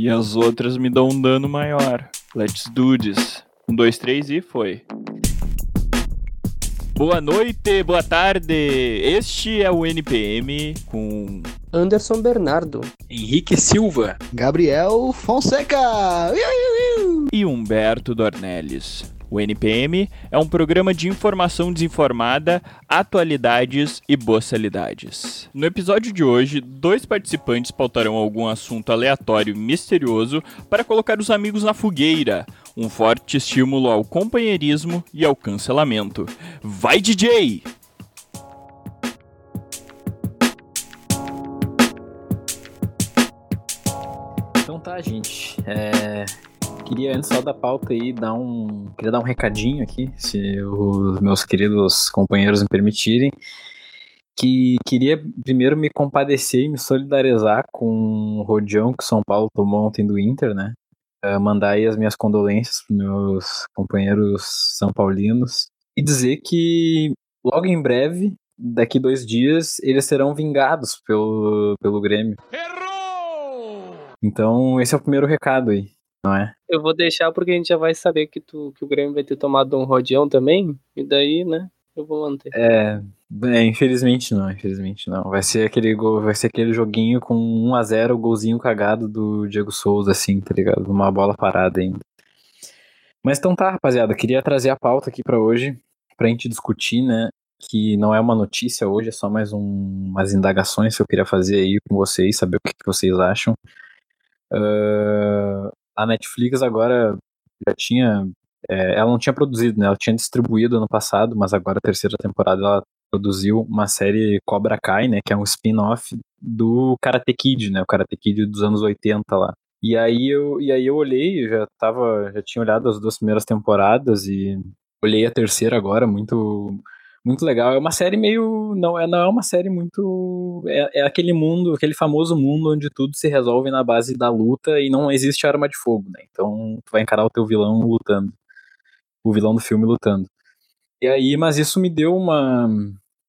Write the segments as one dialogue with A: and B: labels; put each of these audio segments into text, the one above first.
A: E as outras me dão um dano maior. Let's do this. Um, dois, três e foi. Boa noite, boa tarde. Este é o NPM com
B: Anderson Bernardo,
C: Henrique Silva,
D: Gabriel Fonseca
A: e Humberto Dornelles. O NPM é um programa de informação desinformada, atualidades e boçalidades. No episódio de hoje, dois participantes pautarão algum assunto aleatório e misterioso para colocar os amigos na fogueira, um forte estímulo ao companheirismo e ao cancelamento. Vai, DJ!
C: Então tá, gente. É, Queria antes só da pauta aí dar um. Queria dar um recadinho aqui, se os meus queridos companheiros me permitirem. Que queria primeiro me compadecer e me solidarizar com o rodeão que o São Paulo tomou ontem do Inter, né? Uh, mandar aí as minhas condolências para meus companheiros são paulinos e dizer que logo em breve, daqui dois dias, eles serão vingados pelo, pelo Grêmio. Errou! Então, esse é o primeiro recado aí não é?
B: Eu vou deixar porque a gente já vai saber que, tu, que o Grêmio vai ter tomado um rodeão também, e daí, né, eu vou manter.
C: É, é, infelizmente não, infelizmente não. Vai ser aquele gol, vai ser aquele joguinho com 1 a 0 golzinho cagado do Diego Souza, assim, tá ligado? Uma bola parada ainda. Mas então tá, rapaziada, queria trazer a pauta aqui para hoje, pra gente discutir, né, que não é uma notícia hoje, é só mais um, umas indagações que eu queria fazer aí com vocês, saber o que, que vocês acham. Uh, a Netflix agora já tinha. É, ela não tinha produzido, né? Ela tinha distribuído ano passado, mas agora a terceira temporada ela produziu uma série Cobra Kai, né? Que é um spin-off do Karate Kid, né? O Karate Kid dos anos 80 lá. E aí eu, e aí eu olhei, eu já tava, já tinha olhado as duas primeiras temporadas e olhei a terceira agora, muito muito legal. É uma série meio. Não é, não é uma série muito. É, é, aquele mundo, aquele famoso mundo onde tudo se resolve na base da luta e não existe arma de fogo, né? Então tu vai encarar o teu vilão lutando. O vilão do filme lutando. E aí, mas isso me deu uma.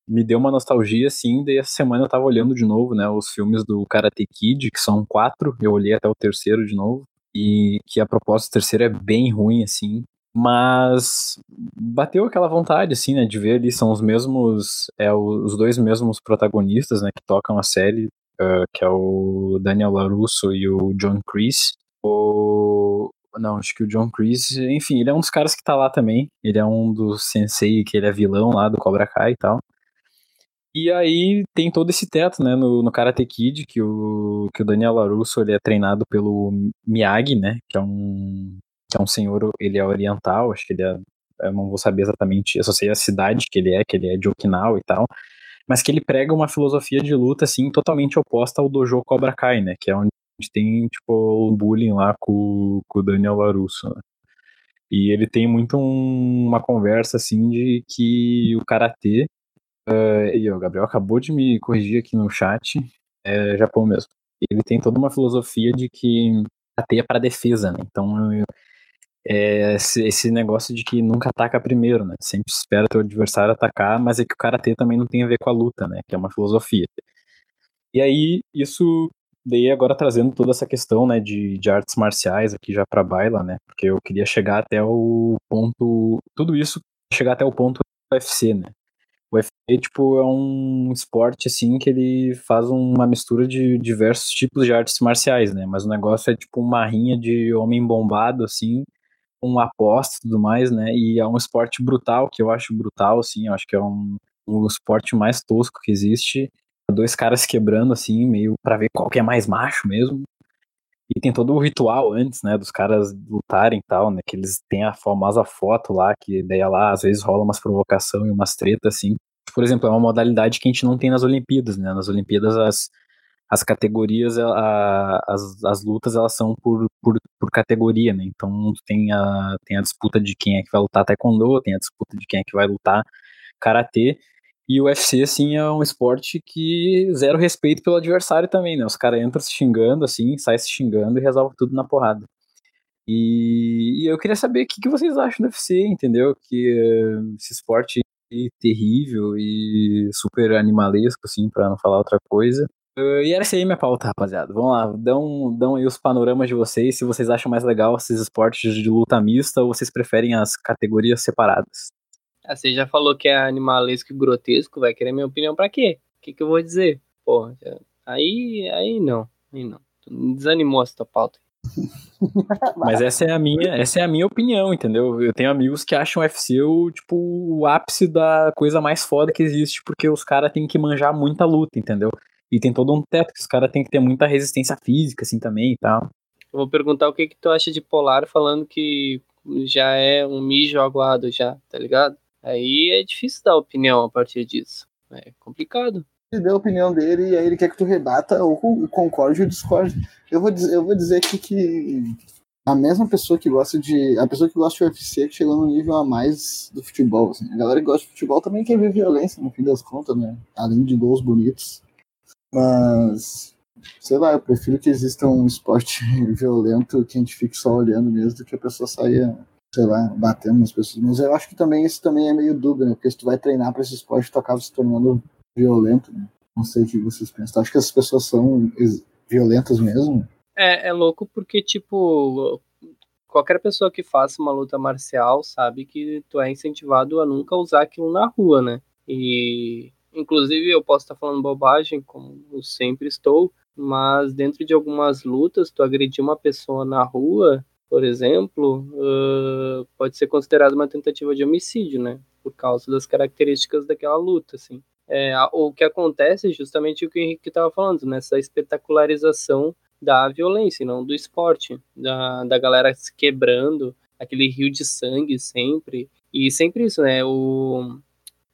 C: Me deu uma nostalgia, assim, daí essa semana eu tava olhando de novo, né, os filmes do Karate Kid, que são quatro, eu olhei até o terceiro de novo, e que a proposta do terceiro é bem ruim, assim, mas bateu aquela vontade, assim, né, de ver ali, são os mesmos, é, os dois mesmos protagonistas, né, que tocam a série, uh, que é o Daniel LaRusso e o John Kreese. O... Não, acho que o John Kreese, enfim, ele é um dos caras que tá lá também, ele é um dos sensei, que ele é vilão lá do Cobra Kai e tal. E aí tem todo esse teto, né, no, no Karate Kid, que o, que o Daniel LaRusso, ele é treinado pelo Miyagi, né, que é um que é um senhor, ele é oriental, acho que ele é, eu não vou saber exatamente, eu só sei a cidade que ele é, que ele é de Okinawa e tal, mas que ele prega uma filosofia de luta, assim, totalmente oposta ao dojo Cobra Kai, né, que é onde tem, tipo, o bullying lá com, com o Daniel LaRusso, né? E ele tem muito um, uma conversa, assim, de que o Karatê, uh, e o Gabriel acabou de me corrigir aqui no chat, é Japão mesmo, ele tem toda uma filosofia de que Karatê é para defesa, né, então é esse, esse, negócio de que nunca ataca primeiro, né? Sempre espera teu adversário atacar, mas é que o karatê também não tem a ver com a luta, né? Que é uma filosofia. E aí, isso daí agora trazendo toda essa questão, né, de, de artes marciais aqui já para baila, né? Porque eu queria chegar até o ponto, tudo isso chegar até o ponto UFC, né? O UFC, tipo, é um esporte, assim, que ele faz uma mistura de diversos tipos de artes marciais, né? Mas o negócio é, tipo, uma rinha de homem bombado, assim, com aposta e tudo mais, né? E é um esporte brutal, que eu acho brutal, assim, eu acho que é um, um esporte mais tosco que existe. Dois caras quebrando, assim, meio para ver qual que é mais macho mesmo. E tem todo o ritual antes, né, dos caras lutarem e tal, né, que eles têm a famosa foto lá, que daí lá às vezes rola umas provocação e umas tretas, assim. Por exemplo, é uma modalidade que a gente não tem nas Olimpíadas, né, nas Olimpíadas as, as categorias, a, as, as lutas, elas são por, por, por categoria, né? Então tem a, tem a disputa de quem é que vai lutar taekwondo, tem a disputa de quem é que vai lutar karatê, e o UFC, assim, é um esporte que zero respeito pelo adversário também, né? Os caras entram se xingando, assim, saem se xingando e resolve tudo na porrada. E, eu queria saber o que, vocês acham do UFC, entendeu? Que uh, esse esporte terrível e super animalesco, assim, para não falar outra coisa e era essa aí minha pauta, rapaziada. Vamos lá, dão, dão aí os panoramas de vocês, se vocês acham mais legal esses esportes de luta mista ou vocês preferem as categorias separadas.
B: Ah, você já falou que é animalesco e grotesco, vai querer minha opinião pra quê? O que, que eu vou dizer? Pô, já- aí, aí não, aí não. Desanimou essa tua pauta.
C: Mas essa é a minha, essa é a minha opinião, entendeu? Eu tenho amigos que acham o UFC o, tipo, o ápice da coisa mais foda que existe, porque os caras têm que manjar muita luta, entendeu? E tem todo um teto que os caras têm que ter muita resistência física, assim, também e tal.
B: Eu vou perguntar o que, que tu acha de Polar falando que já é um mijo aguado já, tá ligado? Aí é difícil dar opinião a partir disso. É complicado.
D: Ele deu a opinião dele e aí ele quer que tu rebata ou con- concorde ou discorde. Eu vou dizer, eu vou dizer aqui que a mesma pessoa que gosta de. A pessoa que gosta de UFC que chegou no nível a mais do futebol. assim. A galera que gosta de futebol também quer ver violência, no fim das contas, né? Além de gols bonitos. Mas. Sei lá, eu prefiro que exista um esporte violento que a gente fique só olhando mesmo do que a pessoa saia, sei lá, batendo nas pessoas. Mas eu acho que também isso também é meio dúvida, né? Porque se tu vai treinar pra esse esporte, tu acaba se tornando violento, né? Não sei o que vocês pensam. Tu acha que as pessoas são violentas mesmo?
B: É, é louco porque, tipo, qualquer pessoa que faça uma luta marcial sabe que tu é incentivado a nunca usar aquilo na rua, né? E, inclusive, eu posso estar falando bobagem, como eu sempre estou, mas dentro de algumas lutas, tu agredir uma pessoa na rua, por exemplo, ãh, pode ser considerado uma tentativa de homicídio, né? Por causa das características daquela luta, assim. É, o que acontece é justamente o que o Henrique estava falando, nessa espetacularização da violência, não do esporte, da, da galera se quebrando, aquele rio de sangue sempre, e sempre isso, né, o,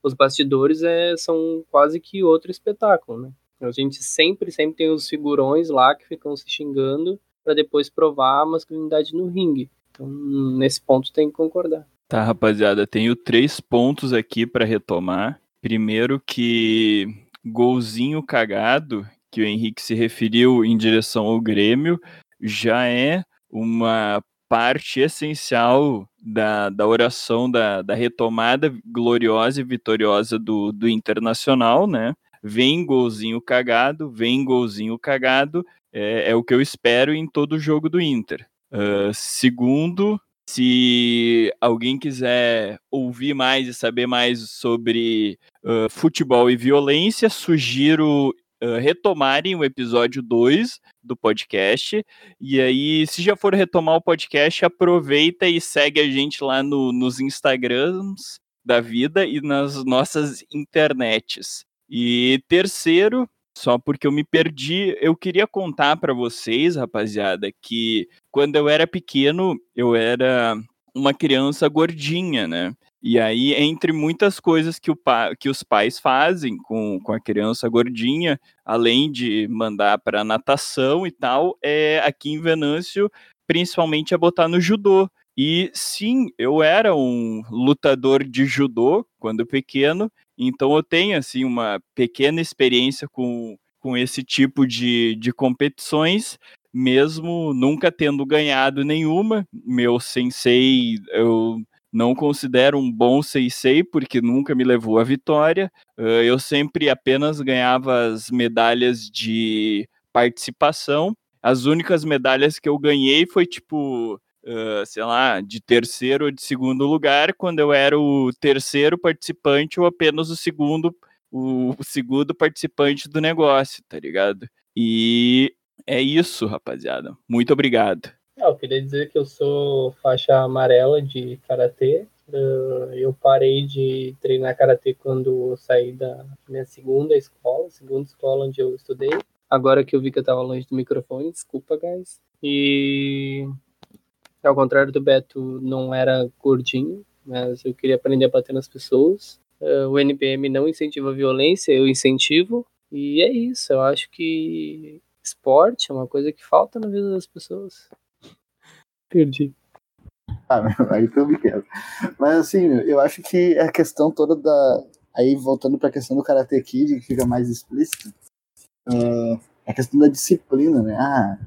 B: os bastidores é, são quase que outro espetáculo, né, a gente sempre, sempre tem os figurões lá que ficam se xingando para depois provar a masculinidade no ringue, então nesse ponto tem que concordar.
A: Tá, rapaziada, tenho três pontos aqui pra retomar. Primeiro que golzinho cagado, que o Henrique se referiu em direção ao Grêmio, já é uma parte essencial da, da oração da, da retomada gloriosa e vitoriosa do, do Internacional, né? Vem golzinho cagado, vem golzinho cagado, é, é o que eu espero em todo jogo do Inter. Ah, segundo, se alguém quiser ouvir mais e saber mais sobre uh, futebol e violência, sugiro retomarem o episódio 2 do podcast. E aí, se já for retomar o podcast, aproveita e segue a gente lá no, nos Instagrams da vida e nas nossas internets. E terceiro, só porque eu me perdi, eu queria contar para vocês, rapaziada, que quando eu era pequeno, eu era uma criança gordinha, né? E aí, entre muitas coisas que, o que os pais fazem com, com a criança gordinha, além de mandar para natação e tal, é aqui em Venâncio, principalmente é botar no judô. E sim, eu era um lutador de judô quando pequeno, então eu tenho assim uma pequena experiência com, com esse tipo de, de competições, mesmo nunca tendo ganhado nenhuma. Meu sensei, eu não considero um bom sensei porque nunca me levou à vitória. Uh, eu sempre apenas ganhava as medalhas de participação. As únicas medalhas que eu ganhei foi tipo Uh, sei lá, de terceiro ou de segundo lugar, quando eu era o terceiro participante ou apenas o segundo, o segundo participante do negócio, tá ligado? E é isso, rapaziada. Muito obrigado.
B: Ah, eu queria dizer que eu sou faixa amarela de karatê. Uh, eu parei de treinar karatê quando saí da minha segunda escola, segunda escola onde eu estudei. Agora que eu vi que eu tava longe do microfone, desculpa, guys. E ao contrário do Beto, não era gordinho, mas eu queria aprender a bater nas pessoas. Uh, o NPM não incentiva a violência, eu incentivo. E é isso, eu acho que esporte é uma coisa que falta na vida das pessoas. Perdi.
D: Ah, meu, aí tu me quebra. Mas assim, eu acho que a questão toda da. Aí voltando pra questão do Karate Kid, que fica mais explícita, uh, a questão da disciplina, né? Ah,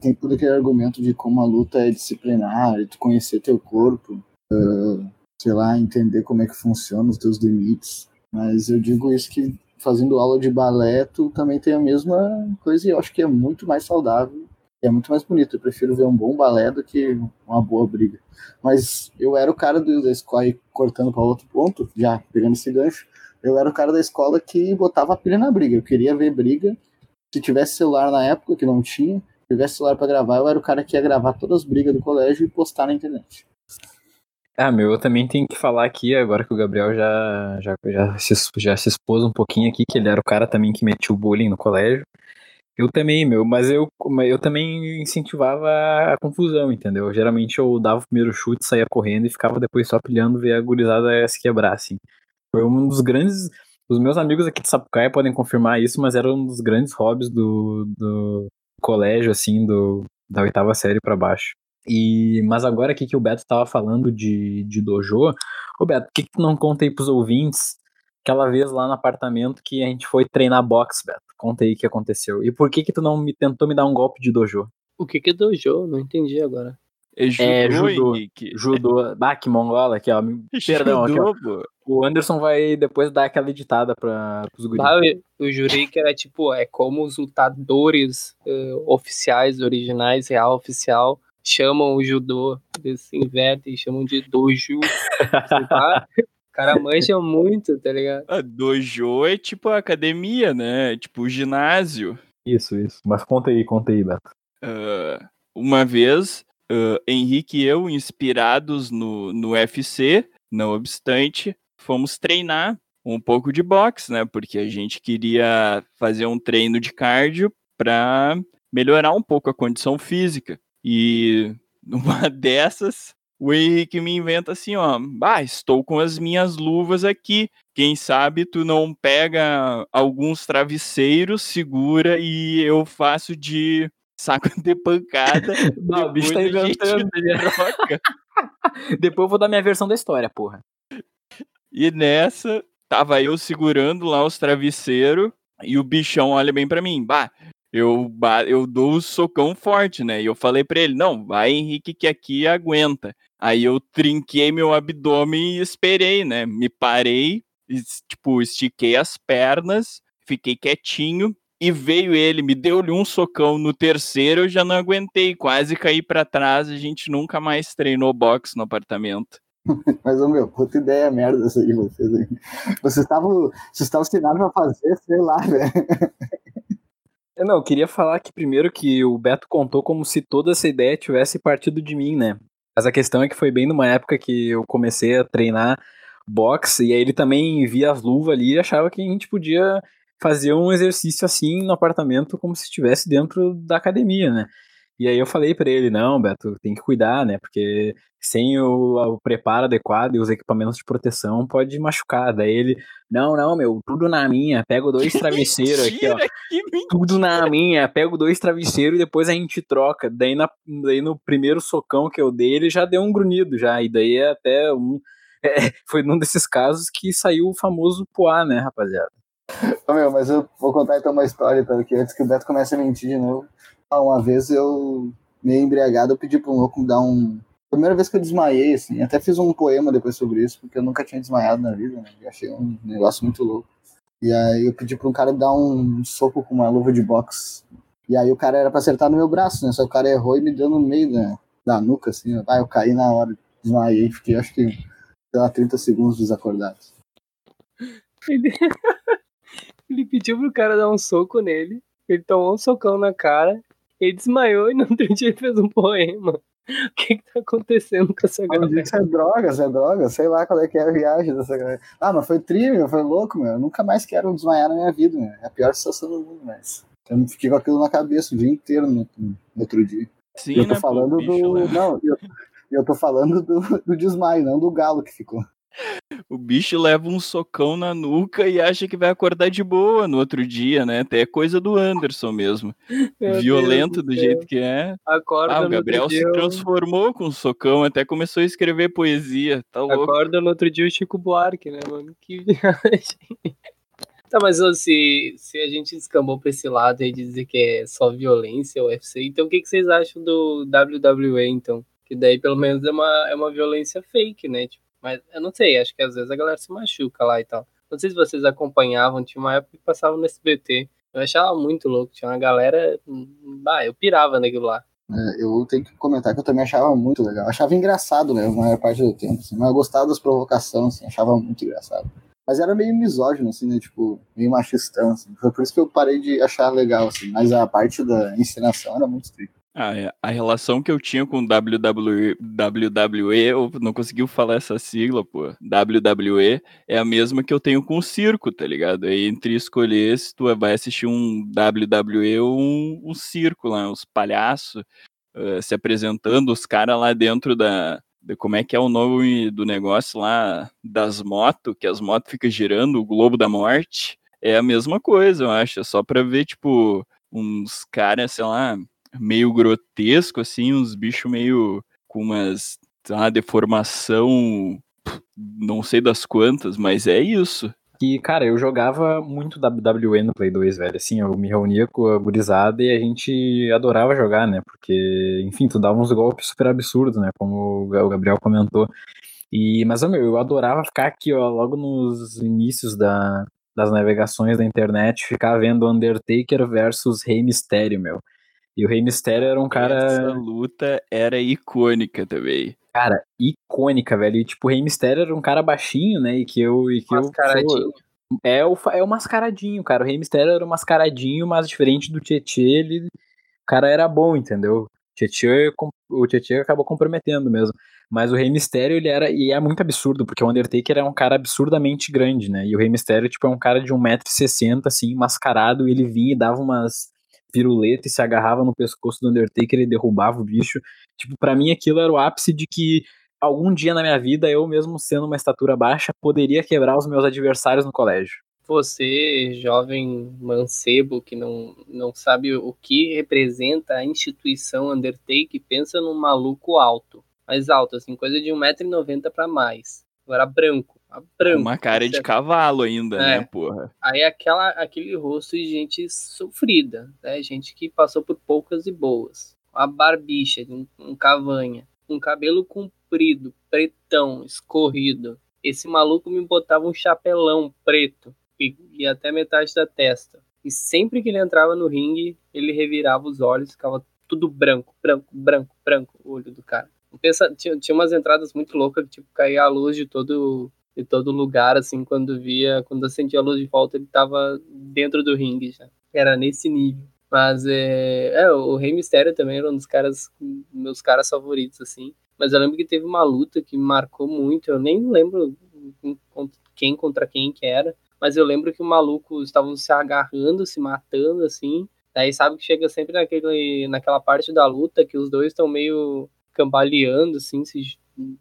D: tem todo aquele argumento de como a luta é disciplinar, de tu conhecer teu corpo, uh, sei lá, entender como é que funciona os teus limites. Mas eu digo isso que fazendo aula de balé, tu também tem a mesma coisa e eu acho que é muito mais saudável. É muito mais bonito. Eu prefiro ver um bom balé do que uma boa briga. Mas eu era o cara do, da escola, e cortando para outro ponto, já pegando esse gancho. Eu era o cara da escola que botava a pilha na briga. Eu queria ver briga. Se tivesse celular na época, que não tinha, se tivesse celular para gravar, eu era o cara que ia gravar todas as brigas do colégio e postar na internet.
C: Ah, meu, eu também tenho que falar aqui, agora que o Gabriel já, já, já, se, já se expôs um pouquinho aqui, que ele era o cara também que metia o bullying no colégio. Eu também, meu, mas eu, eu também incentivava a confusão, entendeu? Geralmente eu dava o primeiro chute, saía correndo e ficava depois só pilhando ver a gurizada se quebrar, assim. Foi um dos grandes. Os meus amigos aqui de Sapucaia podem confirmar isso, mas era um dos grandes hobbies do, do colégio, assim, do, da oitava série para baixo. E, mas agora aqui que o Beto estava falando de, de dojo, ô Beto, por que, que tu não conta aí pros ouvintes aquela vez lá no apartamento que a gente foi treinar boxe, Beto? Conta aí o que aconteceu. E por que que tu não me tentou me dar um golpe de dojo?
B: O que que é dojo? Não entendi agora.
A: É judô,
C: É, judô.
A: Henrique.
C: Judô. Bah, que mongola aqui, ó. Perdão, aqui, ó.
A: Judô, pô.
C: O Anderson vai depois dar aquela editada para os guris.
B: Ah, eu, eu jurei que era tipo, é como os lutadores eh, oficiais, originais, real oficial, chamam o judô, eles se invertem e chamam de doju. Cara manja muito, tá ligado?
A: Ah, dojo é tipo a academia, né? Tipo o ginásio.
C: Isso, isso. Mas conta aí, conta aí, Beto.
A: Ah, uma vez, ah, Henrique e eu, inspirados no, no UFC, não obstante, fomos treinar um pouco de boxe, né? Porque a gente queria fazer um treino de cardio para melhorar um pouco a condição física. E numa dessas, o Henrique me inventa assim, ó, bah, estou com as minhas luvas aqui. Quem sabe tu não pega alguns travesseiros, segura e eu faço de saco de pancada.
C: Não, o bicho tá inventando.
A: troca.
C: Depois eu vou dar minha versão da história, porra.
A: E nessa, tava eu segurando lá os travesseiros e o bichão olha bem pra mim. Bah, eu, eu dou o socão forte, né? E eu falei pra ele: não, vai Henrique que aqui aguenta. Aí eu trinquei meu abdômen e esperei, né? Me parei, tipo, estiquei as pernas, fiquei quietinho. E veio ele, me deu-lhe um socão no terceiro, eu já não aguentei, quase caí pra trás, a gente nunca mais treinou boxe no apartamento.
D: Mas, meu, puta ideia merda essa aí, vocês aí. Vocês estavam vocês estavam pra fazer, sei lá, velho.
C: Eu não, eu queria falar que primeiro que o Beto contou como se toda essa ideia tivesse partido de mim, né? Mas a questão é que foi bem numa época que eu comecei a treinar boxe e aí ele também via as luvas ali e achava que a gente podia fazer um exercício assim no apartamento como se estivesse dentro da academia, né? E aí eu falei pra ele, não, Beto, tem que cuidar, né? Porque sem o, o preparo adequado e os equipamentos de proteção pode machucar. Daí ele, não, não, meu, tudo na minha, pego dois travesseiros aqui, ó tudo na minha, pego dois travesseiros e depois a gente troca. Daí, na, daí no primeiro socão que eu dei, ele já deu um grunhido já. E daí é até um. é, foi num desses casos que saiu o famoso poá, né, rapaziada?
D: Ô, meu, mas eu vou contar então uma história, então, que antes que o Beto comece a mentir de novo. Ah, Uma vez eu, meio embriagado, eu pedi pra um louco me dar um. Primeira vez que eu desmaiei, assim, até fiz um poema depois sobre isso, porque eu nunca tinha desmaiado na vida, né? Eu achei um negócio muito louco. E aí eu pedi pra um cara dar um soco com uma luva de boxe. E aí o cara era pra acertar no meu braço, né? Só o cara errou e me deu no meio da, da nuca, assim. Ah, eu caí na hora, desmaiei, fiquei acho que, sei lá, 30 segundos desacordado.
B: Ele... pediu pro cara dar um soco nele, ele tomou um socão na cara, ele desmaiou e no outro dia ele fez um poema. O que que tá acontecendo com essa galera?
D: isso é droga, isso é droga, sei lá qual é que é a viagem dessa galera. Ah, mas foi tri, meu, foi louco, meu. Eu nunca mais quero desmaiar na minha vida, meu. É a pior situação do mundo, mas. Eu fiquei com aquilo na cabeça o dia inteiro no, no outro dia.
A: Sim,
D: eu tô
A: né, pô,
D: falando
A: bicho
D: do.
A: leva-
D: Não, eu, eu tô falando do, do desmaio, não do galo que ficou.
A: O bicho leva um socão na nuca e acha que vai acordar de boa no outro dia, né? Até é coisa do Anderson mesmo.
B: Meu
A: Violento
B: Deus
A: do jeito que é.
B: Acorda
A: Ah, o Gabriel se
B: dia,
A: transformou com o socão, até começou a escrever poesia. Tá louco.
B: Acorda no outro dia o Chico Buarque, né, mano? Que viagem. Tá, mas se, se a gente descambou pra esse lado de dizer que é só violência o UFC, então o que, que vocês acham do WWE, então? Que daí pelo menos é uma, é uma violência fake, né? Tipo, mas eu não sei, acho que às vezes a galera se machuca lá e tal. Não sei se vocês acompanhavam, tinha uma época que passava no SBT. Eu achava muito louco, tinha uma galera. Bah, eu pirava naquilo lá.
D: É, eu tenho que comentar que eu também achava muito legal. Achava engraçado, né, na maior parte do tempo. Assim, mas eu gostava das provocações, assim, achava muito engraçado. Mas era meio misógino, assim, né? Tipo, meio machistão, assim. Foi por isso que eu parei de achar legal, assim. Mas a parte da encenação era muito estricta.
A: É. A relação que eu tinha com WWE, WWE, eu não conseguiu falar essa sigla, pô. WWE é a mesma que eu tenho com o circo, tá ligado? É entre escolher se tu vai assistir um WWE ou um, um circo lá, os palhaços uh, se apresentando, os caras lá dentro da, Como é que é o nome do negócio lá das motos, que as motos ficam girando, o Globo da Morte. É a mesma coisa, eu acho. É só pra ver, tipo, uns caras, sei lá meio grotesco, assim, uns bichos meio com umas uma deformação, não sei das quantas, mas é isso.
C: E, cara, eu jogava muito WWE no Play 2, velho. Assim, eu me reunia com a gurizada e a gente adorava jogar, né? Porque, enfim, tu dava uns golpes super absurdos, né? Como o Gabriel comentou. E, mas, meu, eu adorava ficar aqui, ó, logo nos inícios da, das navegações da internet, ficar vendo Undertaker versus Rei Mysterio, meu. E o Rei Mistério era um cara.
A: Essa luta era icônica também.
C: Cara, icônica, velho. E tipo, o Rei Mistério era um cara baixinho, né? E que eu. E que
B: mascaradinho.
C: Eu, é, o, é o mascaradinho, cara. O Rei Mistério era o mascaradinho, mas diferente do Tietê, ele. O cara era bom, entendeu? O Tietê acabou comprometendo mesmo. Mas o Rei Mistério, ele era. E é muito absurdo, porque o Undertaker é um cara absurdamente grande, né? E o Rei Mistério, tipo, é um cara de 1,60m, assim, mascarado, e ele vinha e dava umas piruleta e se agarrava no pescoço do Undertaker e derrubava o bicho. Tipo, para mim aquilo era o ápice de que algum dia na minha vida, eu mesmo sendo uma estatura baixa, poderia quebrar os meus adversários no colégio.
B: Você, jovem mancebo que não, não sabe o que representa a instituição Undertaker, pensa num maluco alto. Mais alto, assim, coisa de 1,90m para mais. Agora branco branco.
A: Uma cara de cavalo ainda, né, é. né, porra?
B: Aí aquela, aquele rosto de gente sofrida, né? Gente que passou por poucas e boas. Uma barbicha, um, um cavanha. Um cabelo comprido, pretão, escorrido. Esse maluco me botava um chapelão preto e, e até metade da testa. E sempre que ele entrava no ringue, ele revirava os olhos, ficava tudo branco, branco, branco, branco, o olho do cara. Pensa, tinha, tinha umas entradas muito loucas, tipo, caía a luz de todo de todo lugar, assim, quando via, quando acendia a luz de volta, ele tava dentro do ringue já. Era nesse nível. Mas é, é o Rei Mistério também era um dos caras, meus caras favoritos, assim. Mas eu lembro que teve uma luta que marcou muito, eu nem lembro quem contra quem que era, mas eu lembro que o maluco estavam se agarrando, se matando, assim. Daí sabe que chega sempre naquele, naquela parte da luta que os dois estão meio cambaleando, assim, se,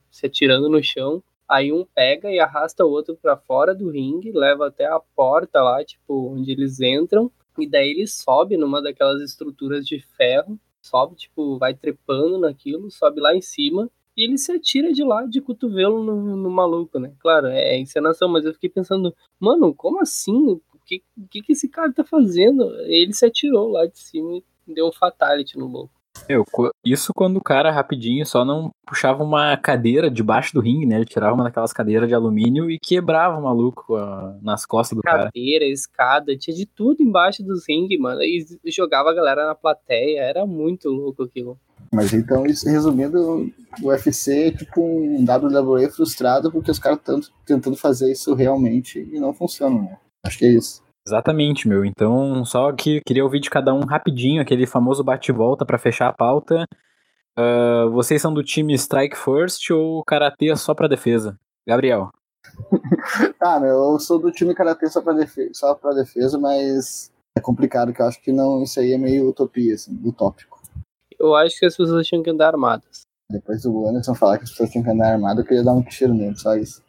B: se atirando no chão. Aí um pega e arrasta o outro para fora do ringue, leva até a porta lá, tipo, onde eles entram. E daí ele sobe numa daquelas estruturas de ferro, sobe, tipo, vai trepando naquilo, sobe lá em cima. E ele se atira de lá de cotovelo no, no maluco, né? Claro, é, é encenação, mas eu fiquei pensando, mano, como assim? O que, que, que esse cara tá fazendo? Ele se atirou lá de cima e deu um fatality no louco.
C: Eu, isso quando o cara rapidinho só não puxava uma cadeira debaixo do ringue, né? Ele tirava uma daquelas cadeiras de alumínio e quebrava o maluco uh, nas costas do
B: cadeira,
C: cara.
B: Cadeira, escada, tinha de tudo embaixo dos ringues, mano. E jogava a galera na plateia, era muito louco aquilo.
D: Mas então, isso, resumindo, o UFC é tipo um WWE frustrado porque os caras estão tentando fazer isso realmente e não funciona, né? Acho que é isso.
C: Exatamente, meu. Então, só que queria ouvir de cada um rapidinho, aquele famoso bate-volta para fechar a pauta. Uh, vocês são do time Strike First ou Karatê só pra defesa? Gabriel.
D: ah, meu, eu sou do time Karatê só pra, defesa, só pra defesa, mas é complicado, que eu acho que não, isso aí é meio utopia, assim, utópico.
B: Eu acho que as pessoas tinham que andar armadas.
D: Depois do Anderson falar que as pessoas tinham que andar armadas, eu queria dar um tiro nele, só isso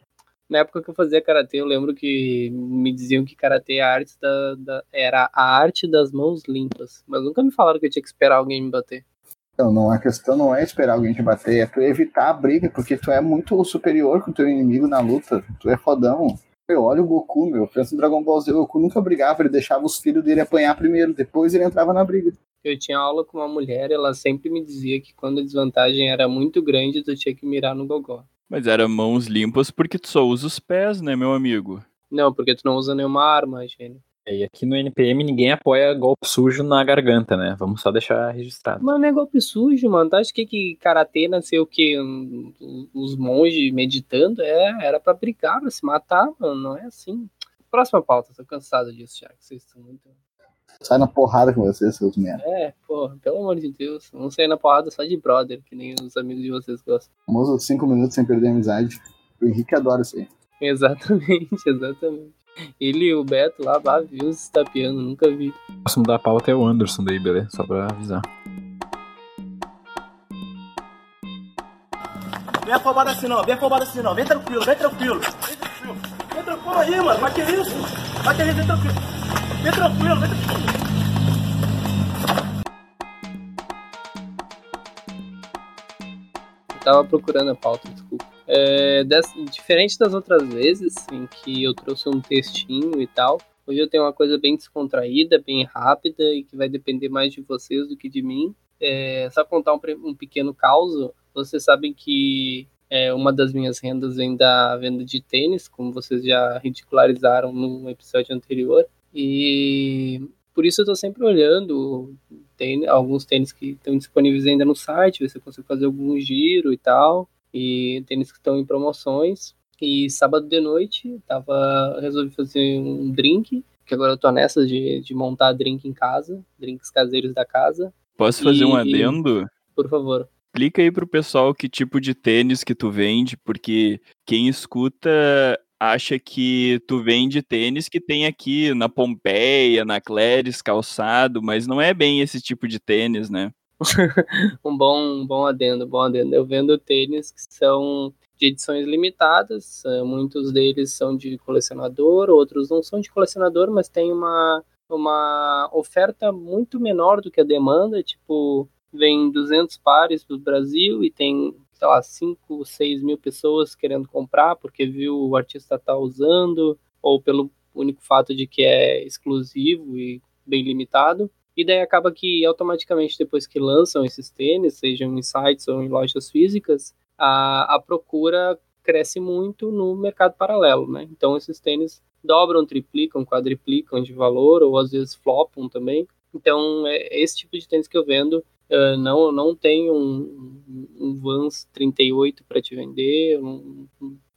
B: na época que eu fazia karatê, eu lembro que me diziam que karatê é a arte da, da, era a arte das mãos limpas. Mas nunca me falaram que eu tinha que esperar alguém me bater.
D: Então, não, a questão não é esperar alguém te bater, é tu evitar a briga, porque tu é muito superior com o teu inimigo na luta. Tu é fodão. Eu olho o Goku, meu. Pensa no Dragon Ball Z. O Goku nunca brigava, ele deixava os filhos dele apanhar primeiro, depois ele entrava na briga.
B: Eu tinha aula com uma mulher, ela sempre me dizia que quando a desvantagem era muito grande, tu tinha que mirar no gogó.
A: Mas era mãos limpas porque tu só usa os pés, né, meu amigo?
B: Não, porque tu não usa nenhuma arma, gênio.
C: E aqui no NPM ninguém apoia golpe sujo na garganta, né? Vamos só deixar registrado.
B: Mano, não é golpe sujo, mano. Tu acha que, que karatê nasceu o quê? Um, os monges meditando? É, era pra brigar, pra se matar, mano. Não é assim. Próxima pauta, tô cansado disso já, que vocês estão muito.
D: Sai na porrada com vocês, seus merda.
B: É, porra, pelo amor de Deus. Vamos sair na porrada só de brother, que nem os amigos de vocês gostam.
D: Famoso cinco minutos sem perder a amizade. O Henrique adora isso aí.
B: Exatamente, exatamente. Ele e o Beto lá, bah, viu se estapeando, nunca vi.
C: O próximo da pauta é o Anderson daí, beleza? Só pra avisar.
E: Vem afobado assim não, vem afobado assim não, vem tranquilo, vem tranquilo. Vem tranquilo, vem tranquilo aí, mano, mas que isso? Mas que isso, vem tranquilo. Vem tranquilo, vem tranquilo.
B: Tava procurando a pauta, desculpa. É, diferente das outras vezes em que eu trouxe um textinho e tal, hoje eu tenho uma coisa bem descontraída, bem rápida e que vai depender mais de vocês do que de mim. É, só contar um, um pequeno caso. Vocês sabem que é, uma das minhas rendas vem da venda de tênis, como vocês já ridicularizaram no episódio anterior. E por isso eu tô sempre olhando tênis- alguns tênis que estão disponíveis ainda no site, ver se eu consigo fazer algum giro e tal e tênis que estão em promoções. E sábado de noite, tava, resolvi fazer um drink, que agora eu tô nessa de, de montar drink em casa, drinks caseiros da casa.
A: Posso fazer um
B: E-
A: adendo?
B: Por favor.
A: Explica aí pro pessoal que tipo de tênis que tu vende, porque quem escuta acha que tu vende tênis que tem aqui na Pompeia, na Cléris, calçado, mas não é bem esse tipo de tênis, né?
B: um bom, um bom adendo, bom adendo. Eu vendo tênis que são de edições limitadas, eh, muitos deles são de colecionador, outros não são de colecionador, mas tem uma, uma oferta muito menor do que a demanda, tipo, vem 200 pares do Brasil e tem, sei lá, 5, 6 mil pessoas querendo comprar porque viu o artista tá usando, ou pelo único fato de que é exclusivo e bem limitado. E daí acaba que automaticamente depois que lançam esses tênis, sejam em sites ou em lojas físicas, a, a procura cresce muito no mercado paralelo, né? Então esses tênis dobram, triplicam, quadriplicam de valor ou às vezes flopam também. Então é esse tipo de tênis que eu vendo. Uh, não não tenho um, um Vans 38 para te vender, eu não,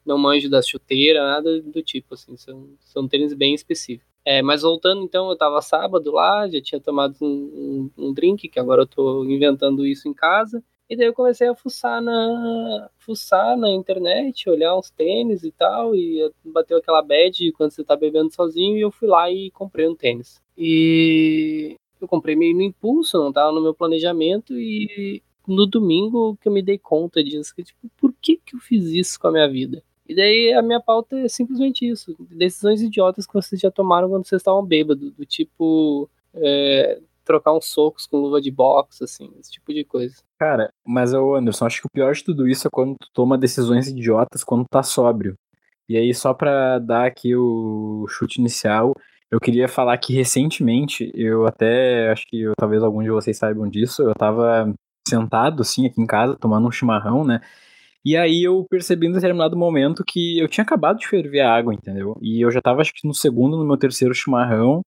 B: não manjo da chuteira, nada do tipo assim, são, são tênis bem específicos. É, mas voltando, então, eu tava sábado lá, já tinha tomado um, um, um, drink, que agora eu tô inventando isso em casa. E daí eu comecei a fuçar na, fuçar na internet, olhar uns tênis e tal, e bateu aquela bad quando você tá bebendo sozinho, e eu fui lá e comprei um tênis. E eu comprei meio no impulso, não tava no meu planejamento, e no domingo que eu me dei conta disso, que tipo, por que que eu fiz isso com a minha vida? E daí a minha pauta é simplesmente isso. Decisões idiotas que vocês já tomaram quando vocês estavam bêbados. Do tipo é, trocar uns socos com luva de boxe, assim, esse tipo de coisa.
C: Cara, mas ô Anderson, acho que o pior de tudo isso é quando tu toma decisões idiotas quando tá sóbrio. E aí, só pra dar aqui o chute inicial, eu queria falar que recentemente, eu até, acho que eu, talvez alguns de vocês saibam disso, eu tava sentado assim aqui em casa, tomando um chimarrão, né? E aí eu percebi em determinado momento que eu tinha acabado de ferver a água, entendeu? E eu já tava, acho que no segundo, no meu terceiro chimarrão.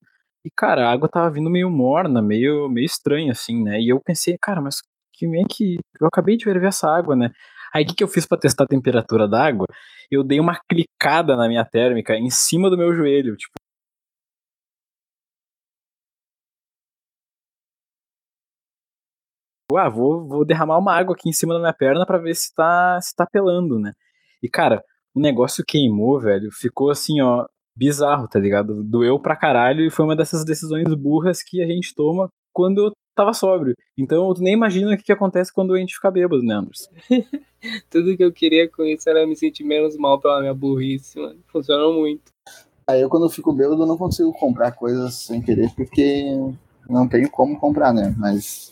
C: E, cara, a água tava vindo meio morna, meio, meio estranha, assim, né? E eu pensei, cara, mas que é que. Eu acabei de ferver essa água, né? Aí o que, que eu fiz para testar a temperatura da água? Eu dei uma clicada na minha térmica em cima do meu joelho, tipo. Ah, vou, vou derramar uma água aqui em cima da minha perna para ver se tá, se tá pelando, né? E, cara, o negócio queimou, velho. Ficou assim, ó, bizarro, tá ligado? Doeu pra caralho e foi uma dessas decisões burras que a gente toma quando eu tava sóbrio. Então, tu nem imagina o que, que acontece quando a gente fica bêbado, né, Anderson?
B: Tudo que eu queria com isso era me sentir menos mal pela minha burrice, mano. Funcionou muito.
D: Aí eu, quando eu fico bêbado, eu não consigo comprar coisas sem querer, porque não tenho como comprar, né? Mas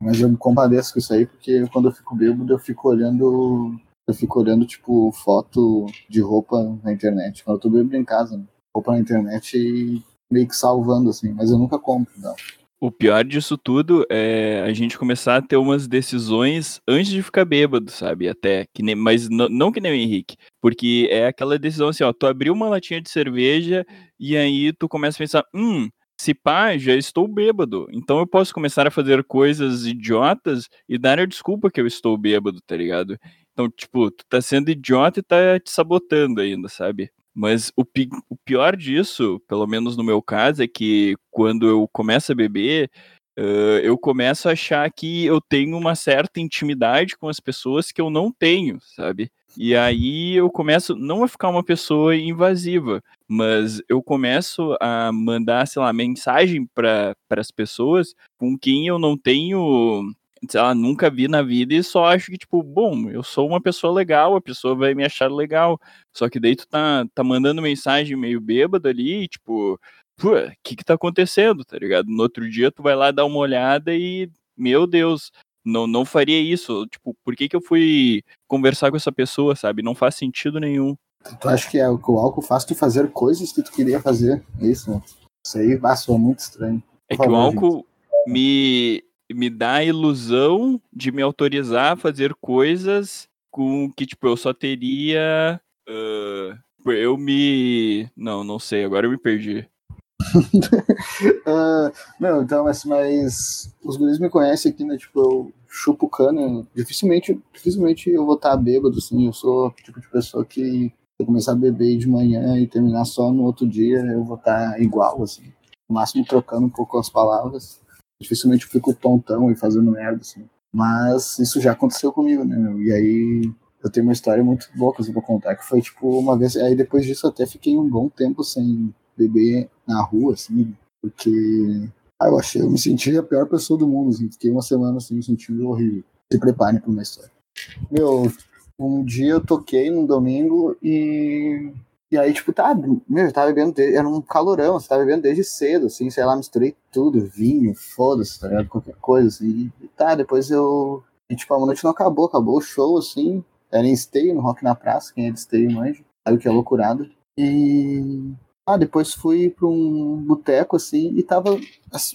D: mas eu me compadeço com isso aí, porque quando eu fico bêbado, eu fico olhando. Eu fico olhando, tipo, foto de roupa na internet. Quando eu tô bêbado em casa, né? roupa na internet e meio que salvando, assim. Mas eu nunca compro, não.
A: O pior disso tudo é a gente começar a ter umas decisões antes de ficar bêbado, sabe? Até que nem, mas não, que nem o Henrique, porque é aquela decisão assim, ó, tu abriu uma latinha de cerveja e aí tu começa a pensar, hum, se pá, já estou bêbado, então eu posso começar a fazer coisas idiotas e dar a desculpa que eu estou bêbado, tá ligado? Então, tipo, tu tá sendo idiota e tá te sabotando ainda, sabe? Mas o, pi o pior disso, pelo menos no meu caso, é que quando eu começo a beber, uh, eu começo a achar que eu tenho uma certa intimidade com as pessoas que eu não tenho, sabe? E aí eu começo não a ficar uma pessoa invasiva, mas eu começo a mandar, sei lá, mensagem para as pessoas com quem eu não tenho sei lá, nunca vi na vida e só acho que, tipo, bom, eu sou uma pessoa legal, a pessoa vai me achar legal. Só que daí tu tá, tá mandando mensagem meio bêbado ali, e, tipo, o que que tá acontecendo, tá ligado? No outro dia tu vai lá dar uma olhada e, meu Deus, não, não faria isso. Tipo, por que que eu fui conversar com essa pessoa, sabe? Não faz sentido nenhum.
D: Tu acha que, é, que o álcool faz tu fazer coisas que tu queria fazer? É isso, né? Isso aí passou muito estranho.
A: É que o álcool me, me dá a ilusão de me autorizar a fazer coisas com que, tipo, eu só teria. Uh, eu me. Não, não sei, agora eu me perdi.
D: uh, não, então, mas, mas os guris me conhecem aqui, né? Tipo, eu chupo cana. Dificilmente, dificilmente eu vou estar bêbado, assim. Eu sou o tipo de pessoa que eu começar a beber de manhã e terminar só no outro dia, eu vou estar igual, assim. No máximo trocando um pouco as palavras dificilmente eu fico tontão e fazendo merda, assim. Mas isso já aconteceu comigo, né, meu? E aí eu tenho uma história muito louca assim, pra contar, que foi, tipo, uma vez... Aí depois disso eu até fiquei um bom tempo sem beber na rua, assim, porque... Ah, eu achei, eu me senti a pior pessoa do mundo, assim. Fiquei uma semana, assim, me sentindo horrível. Se preparem pra uma história. Meu, um dia eu toquei num domingo e e aí, tipo, tá, meu, eu tava bebendo, era um calorão, você tava bebendo desde cedo, assim, sei lá, misturei tudo, vinho, foda-se, tá ligado? Qualquer coisa, assim. E tá, depois eu. E, tipo, a noite não acabou, acabou o show, assim. Era em Esteio, no Rock na Praça, quem é de Esteio manja, sabe que é loucurada. E. Ah, depois fui pra um boteco, assim, e tava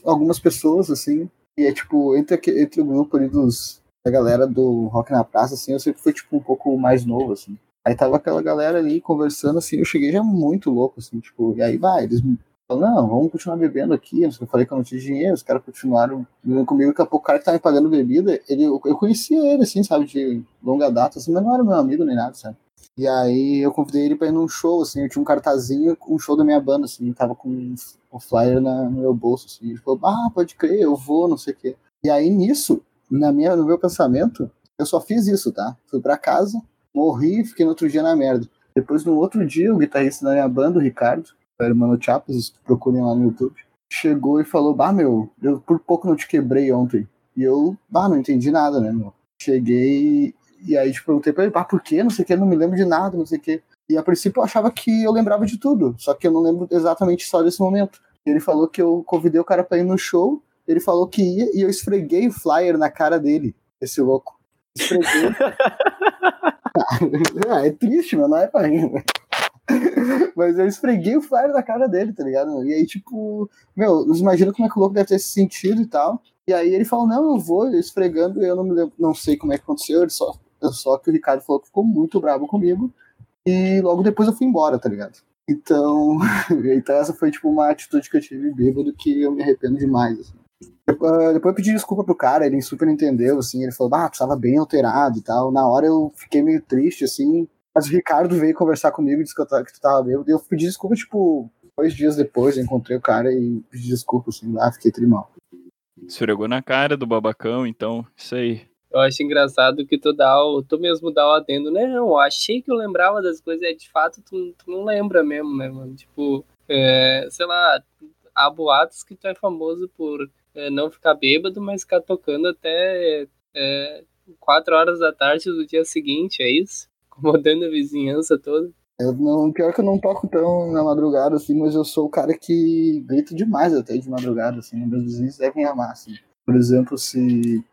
D: algumas pessoas, assim. E é tipo, entre, entre o grupo ali dos. Da galera do Rock na Praça, assim, eu sempre fui, tipo, um pouco mais novo, assim. Aí tava aquela galera ali conversando, assim, eu cheguei já muito louco, assim, tipo, e aí vai, eles me falaram, não, vamos continuar bebendo aqui, eu falei que eu não tinha dinheiro, os caras continuaram bebendo comigo, daqui a pouco o cara que tava me pagando bebida, ele, eu conhecia ele, assim, sabe, de longa data, assim, mas não era meu amigo nem nada, sabe. E aí eu convidei ele pra ir num show, assim, eu tinha um cartazinho com um show da minha banda, assim, tava com um flyer na, no meu bolso, assim, ele falou, ah, pode crer, eu vou, não sei o quê. E aí nisso, na minha, no meu pensamento, eu só fiz isso, tá? Fui para casa, morri fiquei no outro dia na merda. Depois, no outro dia, o guitarrista da minha banda, o Ricardo, o irmão Chapas, procurem lá no YouTube, chegou e falou: Bah, meu, eu por pouco não te quebrei ontem. E eu, bah, não entendi nada, né, meu? Cheguei e aí, tipo, perguntei pra ele: Bah, por quê? Não sei o que, não me lembro de nada, não sei o que. E a princípio eu achava que eu lembrava de tudo, só que eu não lembro exatamente só desse momento. Ele falou que eu convidei o cara pra ir no show, ele falou que ia e eu esfreguei o flyer na cara dele, esse louco. Esfreguei. ah, é triste, mano, não é pra rir, né? Mas eu esfreguei o flyer da cara dele, tá ligado? E aí, tipo, meu, imagina como é que o louco deve ter se sentido e tal. E aí ele falou, não, eu vou, eu esfregando, eu não me lembro, não sei como é que aconteceu, ele só, só que o Ricardo falou que ficou muito bravo comigo. E logo depois eu fui embora, tá ligado? Então, então essa foi tipo uma atitude que eu tive bêbado que eu me arrependo demais, assim. Depois eu pedi desculpa pro cara, ele super entendeu, assim, ele falou, ah, tu tava bem alterado e tal. Na hora eu fiquei meio triste, assim, mas o Ricardo veio conversar comigo e disse que, eu tava, que tu tava bêbado, eu pedi desculpa, tipo, dois dias depois, eu encontrei o cara e pedi desculpa, assim, ah, fiquei trimal.
A: Esfregou na cara do babacão, então, isso aí.
B: Eu acho engraçado que tu dá o, tu mesmo dá o adendo, né? Não, eu achei que eu lembrava das coisas, é de fato tu, tu não lembra mesmo, né, mano? Tipo, é, sei lá, há boatos que tu é famoso por é, não ficar bêbado, mas ficar tocando até é, 4 horas da tarde do dia seguinte, é isso? Incomodando a vizinhança toda.
D: Eu não, pior que eu não toco tão na madrugada, assim, mas eu sou o cara que grita demais até de madrugada, assim, meus vizinhos devem amar, assim. Por exemplo, se.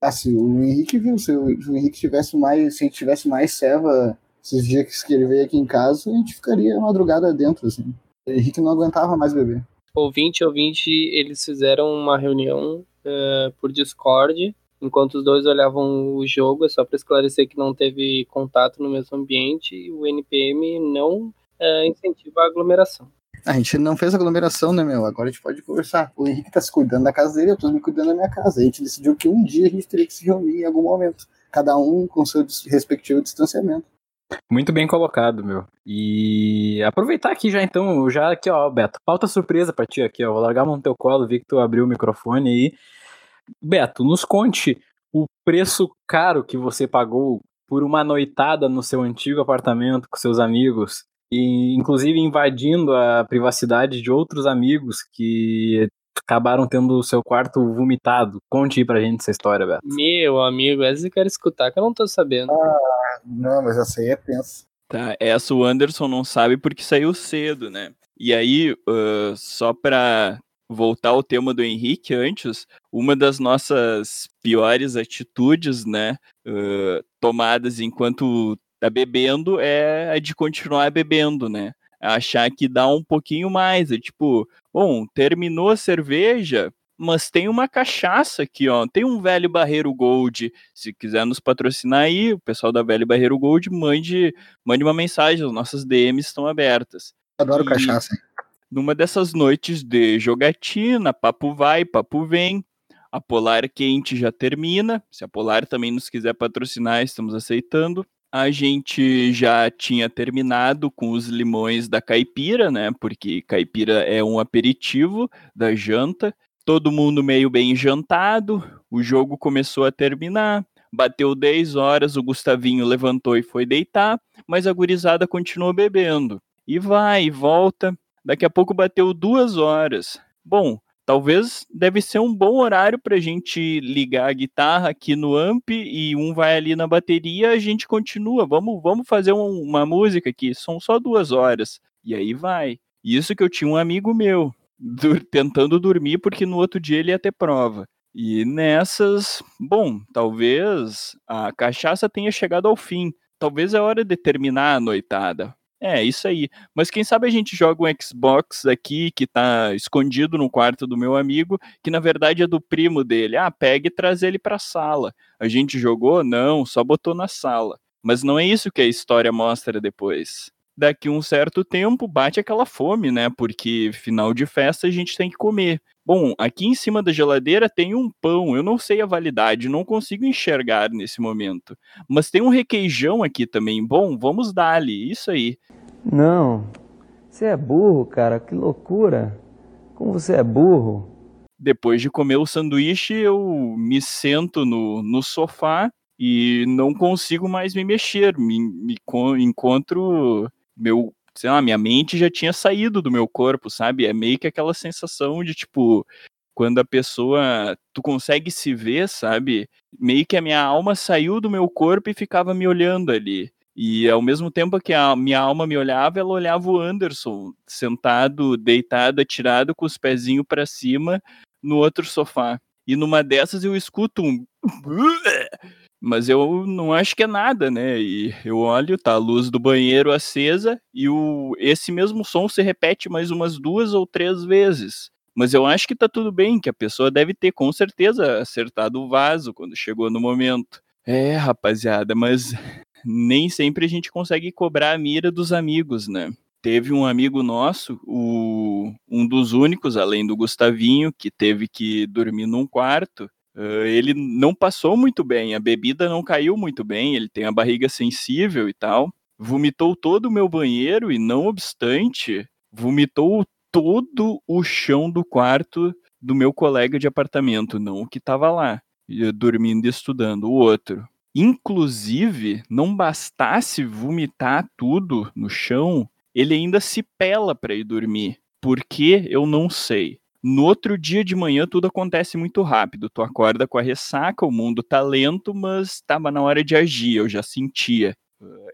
D: Ah, se o Henrique viu, se o, Henrique tivesse mais. Se a gente tivesse mais serva esses dias que ele veio aqui em casa, a gente ficaria madrugada dentro, assim. O Henrique não aguentava mais beber.
B: Ouvinte ouvinte, eles fizeram uma reunião uh, por Discord, enquanto os dois olhavam o jogo, é só para esclarecer que não teve contato no mesmo ambiente, e o NPM não uh, incentiva a aglomeração.
D: A gente não fez aglomeração, né, meu? Agora a gente pode conversar. O Henrique tá se cuidando da casa dele, eu tô me cuidando da minha casa. A gente decidiu que um dia a gente teria que se reunir em algum momento. Cada um com seu respectivo distanciamento.
C: Muito bem colocado, meu. E aproveitar aqui já então, já aqui, ó, Beto, falta surpresa pra ti aqui, ó. Vou largar a mão no teu colo, vi que tu abriu o microfone aí. Beto, nos conte o preço caro que você pagou por uma noitada no seu antigo apartamento com seus amigos e inclusive invadindo a privacidade de outros amigos que acabaram tendo o seu quarto vomitado. Conte aí pra gente essa história, Beto.
B: Meu amigo, essa eu quero escutar, que eu não tô sabendo.
D: Ah, não, mas essa aí é tenso.
A: Tá, essa o Anderson não sabe porque saiu cedo, né? E aí, uh, só pra voltar ao tema do Henrique antes, uma das nossas piores atitudes, né, uh, tomadas enquanto tá bebendo é a de continuar bebendo, né? Achar que dá um pouquinho mais, é tipo, bom, terminou a cerveja, mas tem uma cachaça aqui, ó. Tem um velho Barreiro Gold. Se quiser nos patrocinar aí, o pessoal da Velho Barreiro Gold, mande, mande uma mensagem. As nossas DMs estão abertas.
D: Adoro e, cachaça. Hein?
A: Numa dessas noites de jogatina, papo vai, papo vem. A Polar Quente já termina. Se a Polar também nos quiser patrocinar, estamos aceitando a gente já tinha terminado com os limões da caipira, né? Porque caipira é um aperitivo da janta. Todo mundo meio bem jantado, o jogo começou a terminar. Bateu 10 horas, o Gustavinho levantou e foi deitar, mas a gurizada continuou bebendo. E vai volta. Daqui a pouco bateu duas horas. Bom, talvez deve ser um bom horário para a gente ligar a guitarra aqui no amp e um vai ali na bateria, a gente continua. Vamos, vamos fazer um, uma música aqui. São só duas horas. E aí vai. Isso que eu tinha um amigo meu tentando dormir porque no outro dia ele ia ter prova. E nessas, bom, talvez a cachaça tenha chegado ao fim. Talvez é hora de terminar a noitada. É, isso aí. Mas quem sabe a gente joga um Xbox aqui que tá escondido no quarto do meu amigo, que na verdade é do primo dele. Ah, pega e traz ele pra sala. A gente jogou? Não, só botou na sala. Mas não é isso que a história mostra depois. Daqui um certo tempo bate aquela fome, né? Porque final de festa a gente tem que comer. Bom, aqui em cima da geladeira tem um pão, eu não sei a validade, não consigo enxergar nesse momento. Mas tem um requeijão aqui também. Bom, vamos dar-lhe, isso aí.
F: Não, você é burro, cara, que loucura. Como você é burro.
A: Depois de comer o sanduíche, eu me sento no, no sofá e não consigo mais me mexer. Me, me encontro meu sei lá, minha mente já tinha saído do meu corpo, sabe? É meio que aquela sensação de tipo, quando a pessoa, tu consegue se ver, sabe? Meio que a minha alma saiu do meu corpo e ficava me olhando ali. E ao mesmo tempo que a minha alma me olhava, ela olhava o Anderson sentado, deitado, atirado com os pezinhos para cima no outro sofá. E numa dessas eu escuto um mas eu não acho que é nada, né? E eu olho, tá a luz do banheiro acesa e o esse mesmo som se repete mais umas duas ou três vezes. Mas eu acho que tá tudo bem, que a pessoa deve ter com certeza acertado o vaso quando chegou no momento. É, rapaziada, mas nem sempre a gente consegue cobrar a mira dos amigos, né? Teve um amigo nosso, o, um dos únicos, além do Gustavinho, que teve que dormir num quarto, Uh, ele não passou muito bem, a bebida não caiu muito bem, ele tem a barriga sensível e tal. Vomitou todo o meu banheiro e, não obstante, vomitou todo o chão do quarto do meu colega de apartamento, não o que estava lá, dormindo e estudando, o outro. Inclusive, não bastasse vomitar tudo no chão, ele ainda se pela para ir dormir. Por que eu não sei. No outro dia de manhã tudo acontece muito rápido. Tu acorda com a ressaca, o mundo tá lento, mas estava na hora de agir, eu já sentia.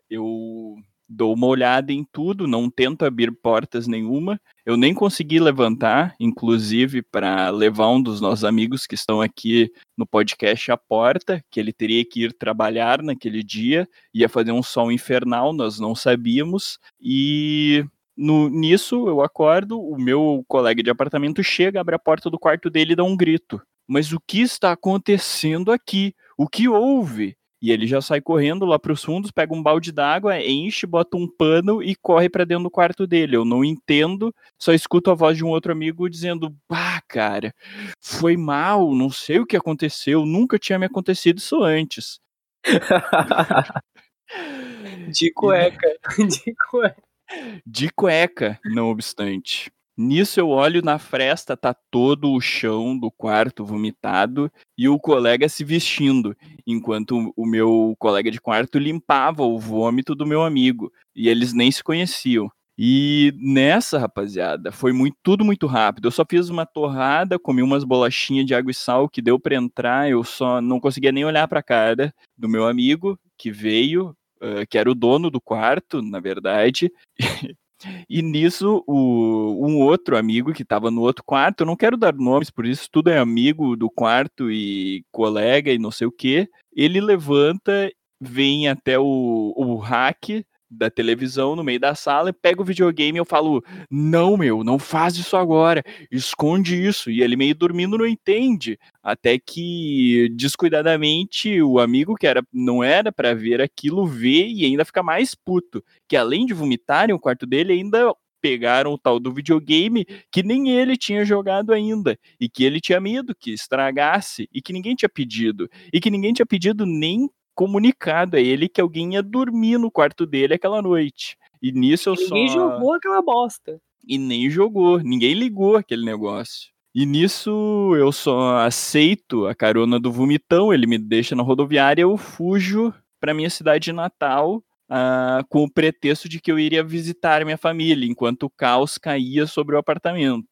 A: Eu dou uma olhada em tudo, não tento abrir portas nenhuma. Eu nem consegui levantar, inclusive para levar um dos nossos amigos que estão aqui no podcast à porta, que ele teria que ir trabalhar naquele dia, ia fazer um sol infernal, nós não sabíamos, e no, nisso, eu acordo, o meu colega de apartamento chega, abre a porta do quarto dele e dá um grito. Mas o que está acontecendo aqui? O que houve? E ele já sai correndo lá para os fundos, pega um balde d'água, enche, bota um pano e corre para dentro do quarto dele. Eu não entendo, só escuto a voz de um outro amigo dizendo: Bah, cara, foi mal, não sei o que aconteceu, nunca tinha me acontecido isso antes.
B: De cueca, de cueca.
A: De cueca, não obstante. Nisso eu olho na fresta, tá todo o chão do quarto vomitado e o colega se vestindo, enquanto o meu colega de quarto limpava o vômito do meu amigo, e eles nem se conheciam. E nessa, rapaziada, foi muito, tudo muito rápido. Eu só fiz uma torrada, comi umas bolachinhas de água e sal que deu para entrar, eu só não conseguia nem olhar para cara do meu amigo que veio, uh, que era o dono do quarto, na verdade. E nisso, o, um outro amigo que estava no outro quarto, eu não quero dar nomes, por isso tudo é amigo do quarto e colega e não sei o que, ele levanta, vem até o, o hack da televisão no meio da sala, e pega o videogame e eu falo: Não, meu, não faz isso agora, esconde isso. E ele meio dormindo não entende. Até que, descuidadamente, o amigo que era, não era para ver aquilo vê e ainda fica mais puto. Que além de vomitarem o quarto dele, ainda pegaram o tal do videogame que nem ele tinha jogado ainda e que ele tinha medo que estragasse e que ninguém tinha pedido e que ninguém tinha pedido nem comunicado a ele que alguém ia dormir no quarto dele aquela noite. E nisso eu
B: Ninguém
A: só.
B: Ninguém jogou aquela bosta.
A: E nem jogou, ninguém ligou aquele negócio. E nisso eu só aceito a carona do vomitão, ele me deixa na rodoviária, eu fujo para minha cidade de Natal uh, com o pretexto de que eu iria visitar minha família, enquanto o caos caía sobre o apartamento.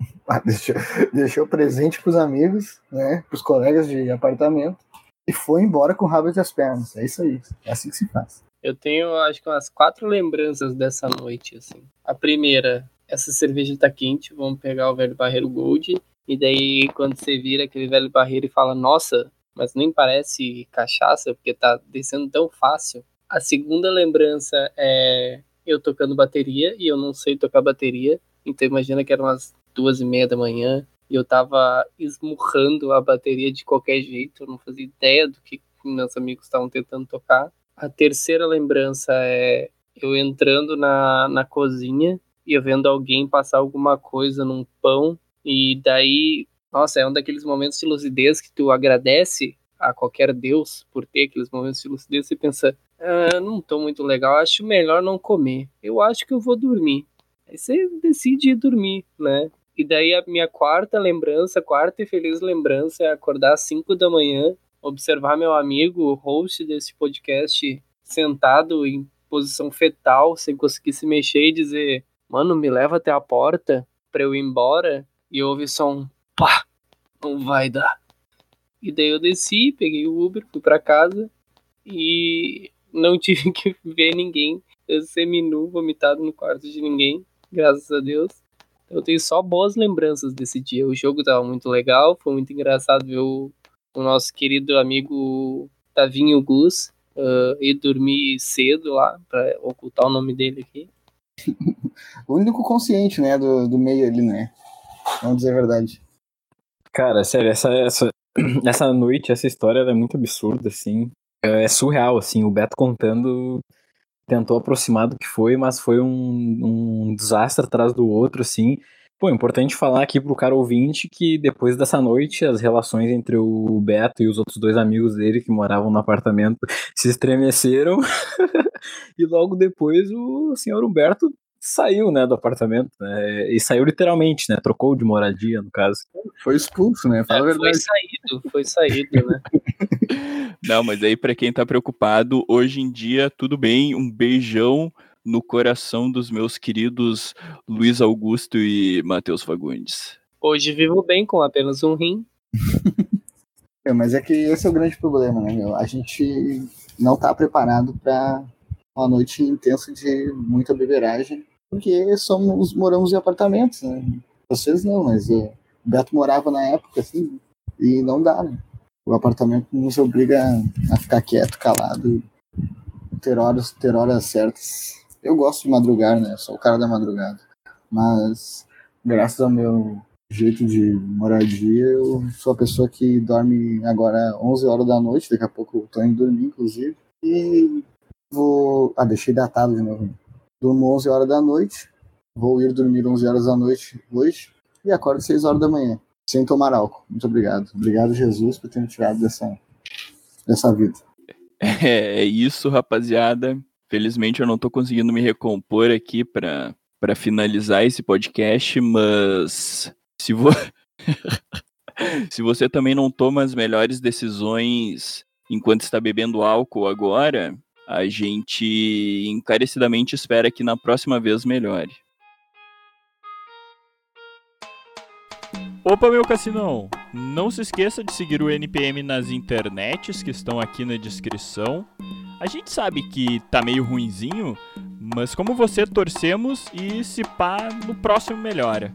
D: Ah, deixou, deixou presente pros amigos, né? Pros colegas de apartamento e foi embora com o rabo entre as pernas. É isso aí. É assim que se faz.
B: Eu tenho, acho que umas quatro lembranças dessa noite, assim. A primeira, essa cerveja tá quente, vamos pegar o velho barreiro Gold. E daí, quando você vira aquele velho barreiro e fala, nossa, mas nem parece cachaça, porque tá descendo tão fácil. A segunda lembrança é eu tocando bateria, e eu não sei tocar bateria. Então imagina que eram umas duas e meia da manhã, e eu tava esmurrando a bateria de qualquer jeito, eu não fazia ideia do que meus amigos estavam tentando tocar. A terceira lembrança é eu entrando na, na cozinha e eu vendo alguém passar alguma coisa num pão, e daí, nossa, é um daqueles momentos de lucidez que tu agradece a qualquer Deus por ter aqueles momentos de lucidez e pensa, ah, não tô muito legal, acho melhor não comer. Eu acho que eu vou dormir. Aí você decide ir dormir, né? E daí a minha quarta lembrança, quarta e feliz lembrança é acordar às 5 da manhã, observar meu amigo, o host desse podcast, sentado em posição fetal, sem conseguir se mexer e dizer: Mano, me leva até a porta pra eu ir embora. E houve só um pá, não vai dar. E daí eu desci, peguei o Uber, fui para casa e não tive que ver ninguém. Seminu, vomitado no quarto de ninguém, graças a Deus. Eu tenho só boas lembranças desse dia. O jogo tava muito legal, foi muito engraçado ver o, o nosso querido amigo Tavinho Gus uh, ir dormir cedo lá, para ocultar o nome dele aqui.
D: o único consciente, né, do, do meio ali, né? Vamos dizer a verdade.
C: Cara, sério, essa, essa, essa noite, essa história é muito absurda, assim. É surreal, assim, o Beto contando tentou aproximar do que foi, mas foi um, um desastre atrás do outro, assim. Pô, é importante falar aqui pro cara ouvinte que depois dessa noite as relações entre o Beto e os outros dois amigos dele que moravam no apartamento se estremeceram. e logo depois o senhor Humberto saiu, né, do apartamento, né, e saiu literalmente, né, trocou de moradia, no caso.
D: Foi expulso, né, Fala
B: é, Foi saído, foi saído, né.
A: Não, mas aí para quem tá preocupado, hoje em dia, tudo bem, um beijão no coração dos meus queridos Luiz Augusto e Matheus Fagundes.
B: Hoje vivo bem com apenas um rim.
D: é, mas é que esse é o grande problema, né, meu? A gente não tá preparado para uma noite intensa de muita beberagem porque somos, moramos em apartamentos, né? Vocês não, mas o Beto morava na época, assim, e não dá, né? O apartamento nos obriga a ficar quieto, calado, ter horas, ter horas certas Eu gosto de madrugar, né? Sou o cara da madrugada. Mas, graças ao meu jeito de moradia, eu sou a pessoa que dorme agora 11 horas da noite. Daqui a pouco eu tô indo dormir, inclusive. E vou. Ah, deixei datado de novo. Durmo 11 horas da noite. Vou ir dormir 11 horas da noite hoje. E acordo 6 horas da manhã. Sem tomar álcool. Muito obrigado. Obrigado, Jesus, por ter me tirado dessa, dessa vida.
A: É, é isso, rapaziada. Felizmente eu não tô conseguindo me recompor aqui para para finalizar esse podcast, mas se, vo... se você também não toma as melhores decisões enquanto está bebendo álcool agora, a gente encarecidamente espera que na próxima vez melhore. Opa, meu cassinão! Não se esqueça de seguir o NPM nas internets que estão aqui na descrição. A gente sabe que tá meio ruinzinho, mas como você torcemos e se pá, no próximo melhora.